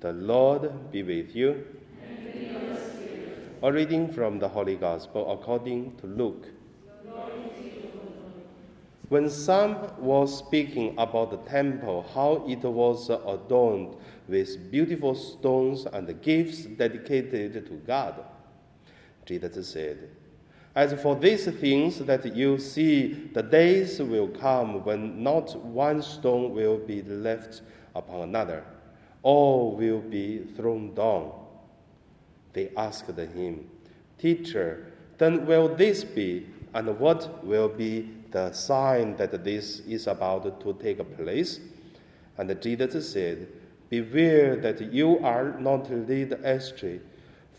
The Lord be with you. With A reading from the Holy Gospel according to Luke. When some was speaking about the temple, how it was adorned with beautiful stones and gifts dedicated to God, Jesus said, As for these things that you see, the days will come when not one stone will be left upon another, all will be thrown down. They asked him, Teacher, then will this be, and what will be the sign that this is about to take place? And Jesus said, Beware that you are not led astray,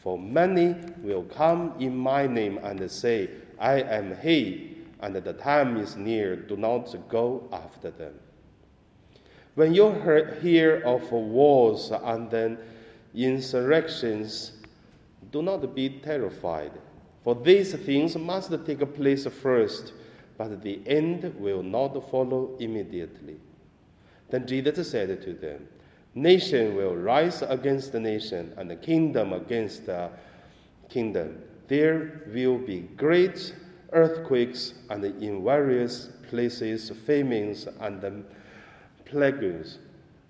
for many will come in my name and say, I am he, and the time is near. Do not go after them. When you hear of wars and then insurrections, do not be terrified, for these things must take place first, but the end will not follow immediately. Then Jesus said to them, Nation will rise against nation, and kingdom against kingdom. There will be great earthquakes, and in various places famines and plagues,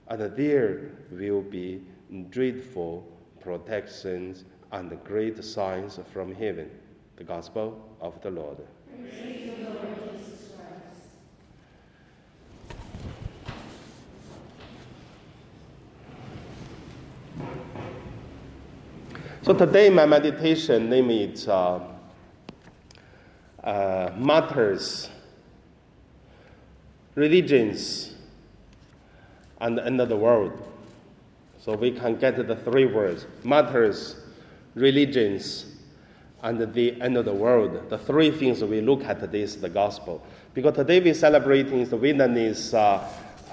and there will be dreadful protections and great signs from heaven. The Gospel of the Lord. So today my meditation name is uh, uh, martyrs, religions, and the end of the world. So we can get the three words: martyrs, religions, and the end of the world. The three things we look at today is the gospel. Because today we're celebrating the Vietnamese uh,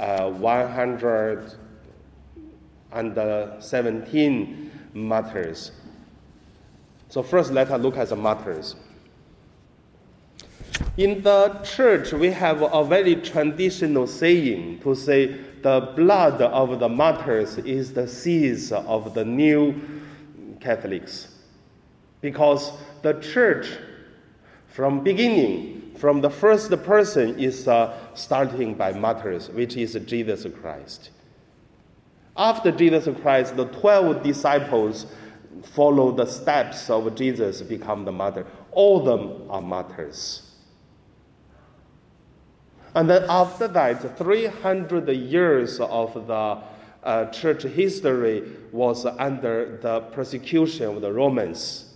uh, 117 martyrs. So first, let us look at the martyrs. In the church, we have a very traditional saying to say the blood of the martyrs is the seeds of the new Catholics. Because the church, from beginning, from the first person, is uh, starting by martyrs, which is Jesus Christ. After Jesus Christ, the 12 disciples follow the steps of Jesus, become the martyr. All of them are martyrs. And then after that, 300 years of the uh, church history was under the persecution of the Romans.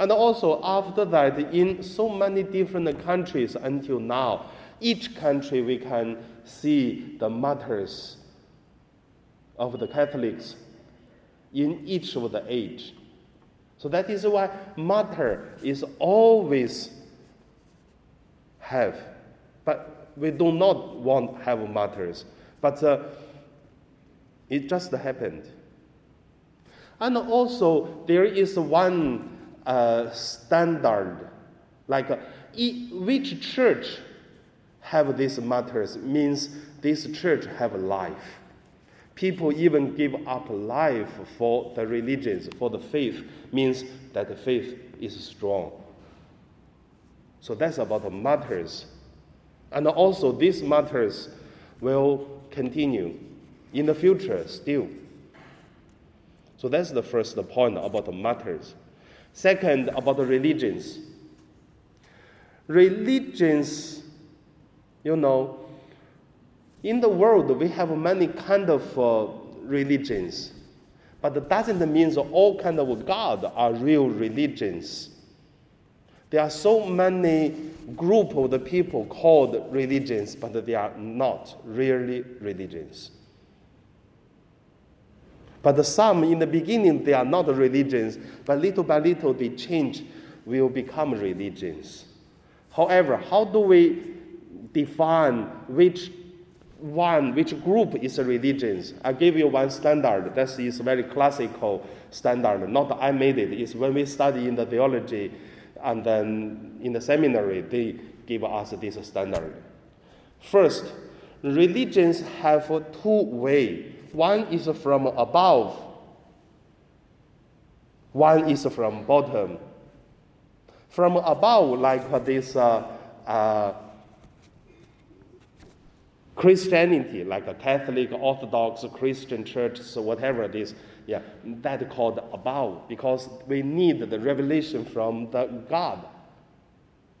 And also after that, in so many different countries until now, each country we can see the martyrs of the Catholics in each of the age. So that is why martyr is always have, but we do not want have martyrs. But uh, it just happened. And also there is one uh, standard, like uh, which church have these martyrs means this church have life. People even give up life for the religions, for the faith, means that the faith is strong. So that's about the martyrs. And also, these martyrs will continue in the future still. So that's the first point about the martyrs. Second, about the religions. Religions, you know, in the world, we have many kind of uh, religions, but that doesn't mean all kind of God are real religions. There are so many group of the people called religions, but they are not really religions. But some in the beginning they are not religions, but little by little they change, will become religions. However, how do we define which one, which group is a religion. I give you one standard. That is very classical standard. Not I made it. It's when we study in the theology and then in the seminary, they give us this standard. First, religions have two way. One is from above, one is from bottom. From above, like this uh, uh, Christianity, like a Catholic, Orthodox, Christian church, so whatever it is, yeah, that called above because we need the revelation from the God.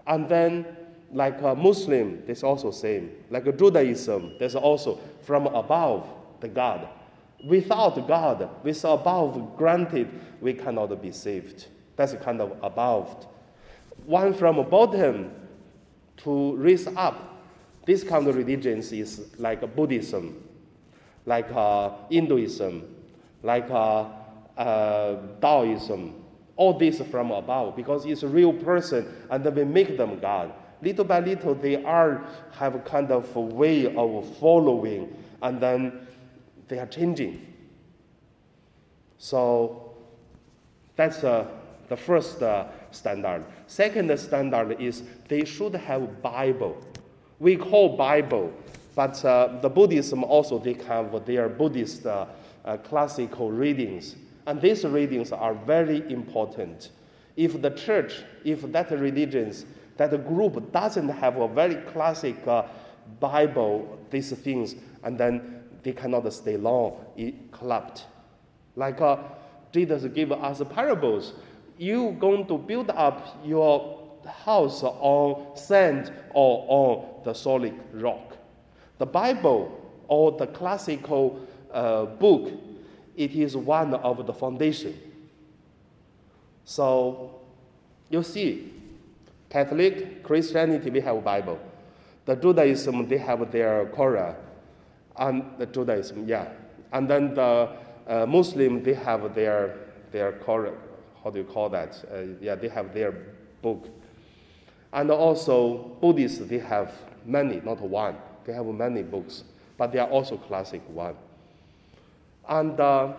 And then, like a Muslim, there's also same. Like a Judaism, there's also from above the God. Without God, with above granted, we cannot be saved. That's kind of above. One from bottom to raise up. This kind of religions is like Buddhism, like uh, Hinduism, like uh, uh, Taoism, all this from above because it's a real person and then we make them God. Little by little, they are have a kind of a way of following and then they are changing. So that's uh, the first uh, standard. Second standard is they should have Bible. We call Bible, but uh, the Buddhism also they have their Buddhist uh, uh, classical readings. And these readings are very important. If the church, if that religions, that group doesn't have a very classic uh, Bible, these things, and then they cannot stay long, it collapsed. Like uh, Jesus gave us parables. You going to build up your house on sand or on the solid rock. The Bible or the classical uh, book, it is one of the foundation. So you see, Catholic, Christianity, we have Bible. The Judaism, they have their Quran. And the Judaism, yeah. And then the uh, Muslim, they have their, their Quran. How do you call that? Uh, yeah, they have their book. And also, Buddhists, they have many, not one. They have many books, but they are also classic one. And uh,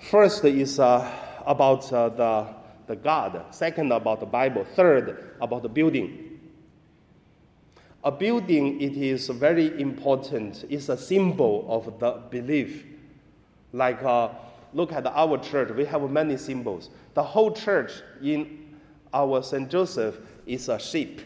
first is uh, about uh, the, the God, second about the Bible, third about the building. A building, it is very important. It's a symbol of the belief. Like, uh, look at our church, we have many symbols. The whole church in our St. Joseph is a sheep,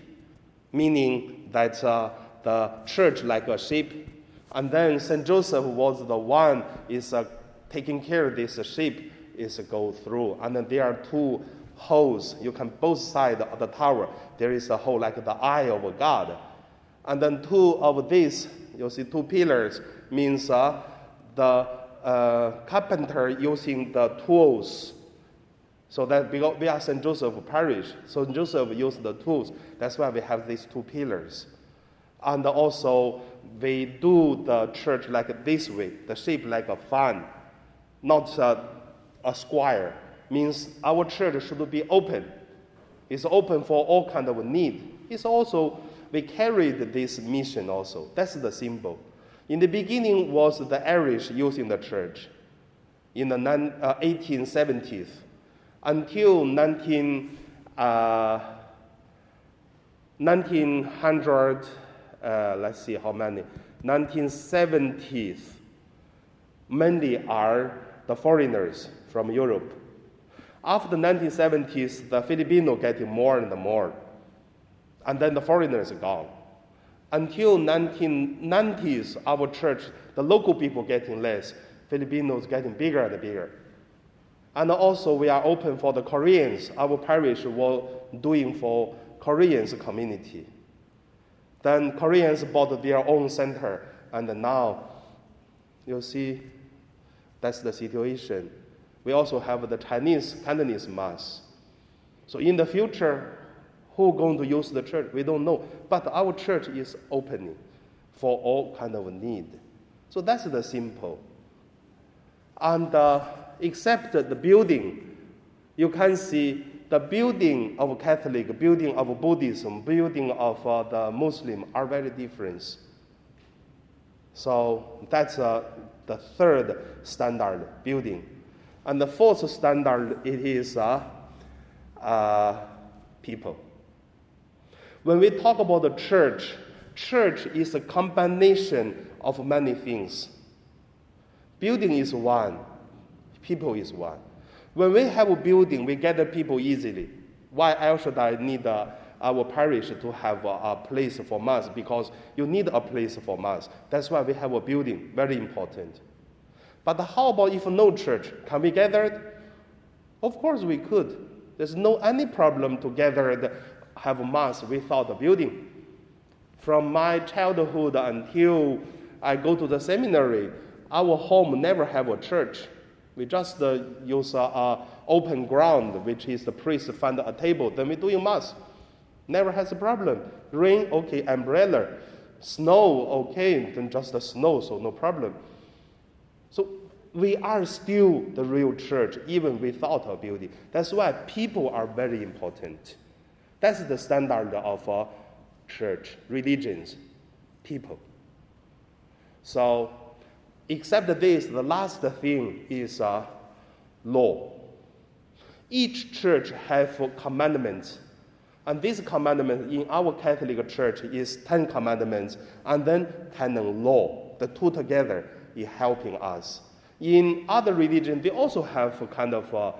meaning that uh, the church like a sheep. And then St. Joseph was the one is uh, taking care of this sheep is go through. And then there are two holes. You can both sides of the tower. There is a hole like the eye of God. And then two of these, you see two pillars, means uh, the uh, carpenter using the tools. So that we are St. Joseph parish, so Joseph used the tools. That's why we have these two pillars. And also, we do the church like this way, the shape like a fan, not a, a square. Means our church should be open. It's open for all kind of need. It's also, we carried this mission also. That's the symbol. In the beginning was the Irish using the church in the uh, 1870s until 19, uh, 1900 uh, let's see how many, 1970s, mainly are the foreigners from Europe. After the 1970s, the Filipino getting more and more, and then the foreigners gone. Until 1990s, our church, the local people getting less, Filipinos getting bigger and bigger. And also, we are open for the Koreans. Our parish was doing for Koreans community. Then Koreans bought their own center, and now you see that's the situation. We also have the Chinese Cantonese Mass. So in the future, who going to use the church? We don't know. But our church is opening for all kind of need. So that's the simple. And uh, except the building, you can see the building of Catholic, building of Buddhism, building of uh, the Muslim are very different. So that's uh, the third standard building. And the fourth standard, it is uh, uh people. When we talk about the church, church is a combination of many things. Building is one, people is one. When we have a building, we gather people easily. Why else should I need uh, our parish to have a, a, place for mass? Because you need a place for mass. That's why we have a building, very important. But how about if no church? Can we gather? Of course we could. There's no any problem to gather have a mass without a building. From my childhood until I go to the seminary, our home never have a church. We just uh, use a, a, open ground, which is the priest find a table. Then we do doing mass. Never has a problem. Rain, okay, umbrella. Snow, okay, then just the snow, so no problem. So we are still the real church, even without a building. That's why people are very important. That's the standard of a church, religions, people. So, except this, the last thing is uh, law. Each church have commandments, and this commandment in our Catholic Church is Ten Commandments, and then canon law. The two together is helping us. In other religions, they also have kind of uh,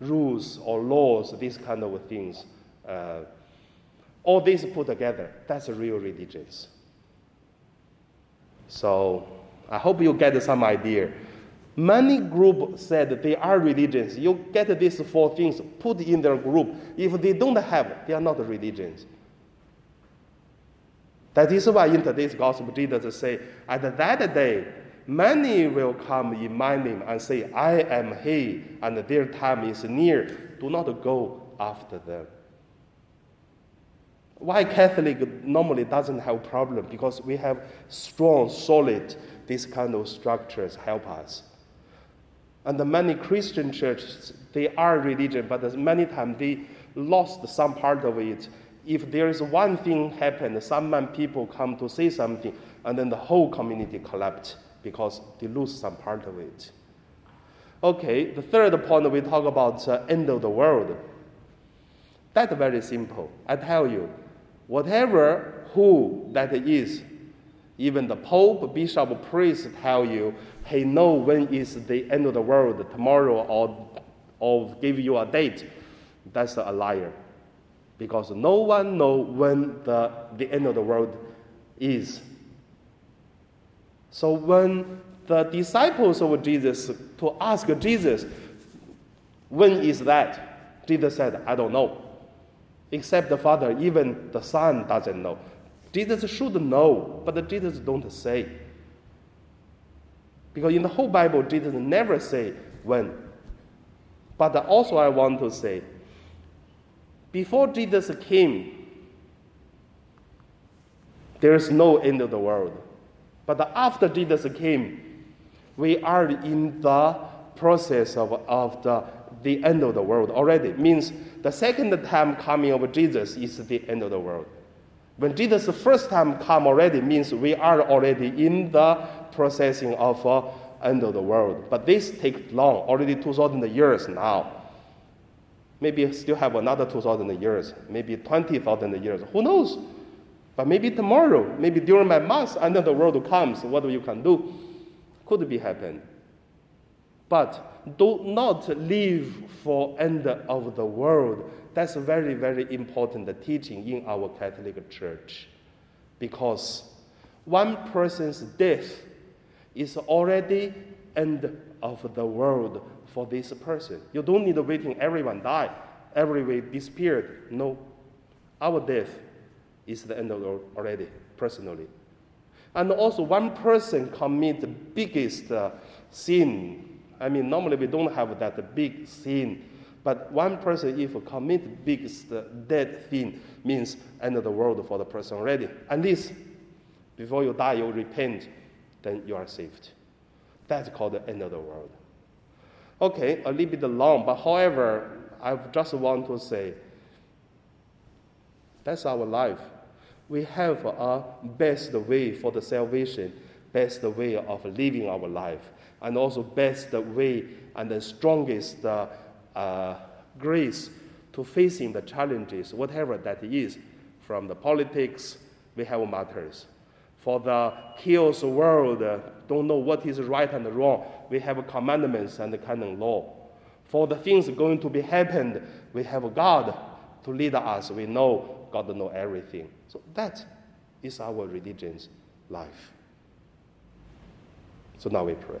rules or laws, these kind of things. Uh, all these put together, that's real religions. So I hope you get some idea. Many groups said they are religions. You get these four things put in their group. If they don't have, they are not religions. That is why in today's gospel, Jesus say, at that day, many will come in my name and say, I am he, and their time is near. Do not go after them. Why Catholic normally doesn't have problem? Because we have strong, solid, these kind of structures help us. And the many Christian churches, they are religion, but many times they lost some part of it. If there is one thing happen, some people come to say something, and then the whole community collapse because they lose some part of it. Okay, the third point we talk about uh, end of the world. That's very simple. I tell you, whatever who that is, even the Pope, Bishop, Priest tell you, he know when is the end of the world, tomorrow or, or give you a date. That's a liar. Because no one know when the, the end of the world is. So when the disciples of Jesus to ask Jesus, when is that? Jesus said, I don't know. Except the Father, even the Son doesn't know. Jesus should know, but Jesus don't say. Because in the whole Bible, Jesus never say when. But also I want to say, before Jesus came, there is no end of the world. But after Jesus came, we are in the process of, of the, the end of the world already. Means the second time coming of Jesus is the end of the world. When Jesus first time come already means we are already in the processing of uh, end of the world. But this takes long, already 2,000 years now. Maybe still have another 2,000 years, maybe 20,000 years. Who knows? But maybe tomorrow, maybe during my mass, end of the world comes. What you can do? Could be happen. But do not live for end of the world. That's a very, very important teaching in our Catholic Church. Because one person's death is already end of the world for this person. You don't need waiting everyone die, everyone disappeared. No. Our death is the end of the world already, personally. And also one person commit the biggest uh, sin. I mean, normally we don't have that big sin. But one person, if commit uh, dead sin, means end of the world for the person already. At least before you die, you repent, then you are saved. That's called the end of the world. Okay, a little bit long, but however, I just want to say that's our life. We have a best way for the salvation, best way of living our life, and also best way and the strongest uh, uh, grace to facing the challenges, whatever that is, From the politics, we have martyrs. For the chaos world, uh, don't know what is right and wrong, we have commandments and canon law. For the things going to be happened, we have God to lead us. We know God know everything. So that is our religion's life. So now we pray.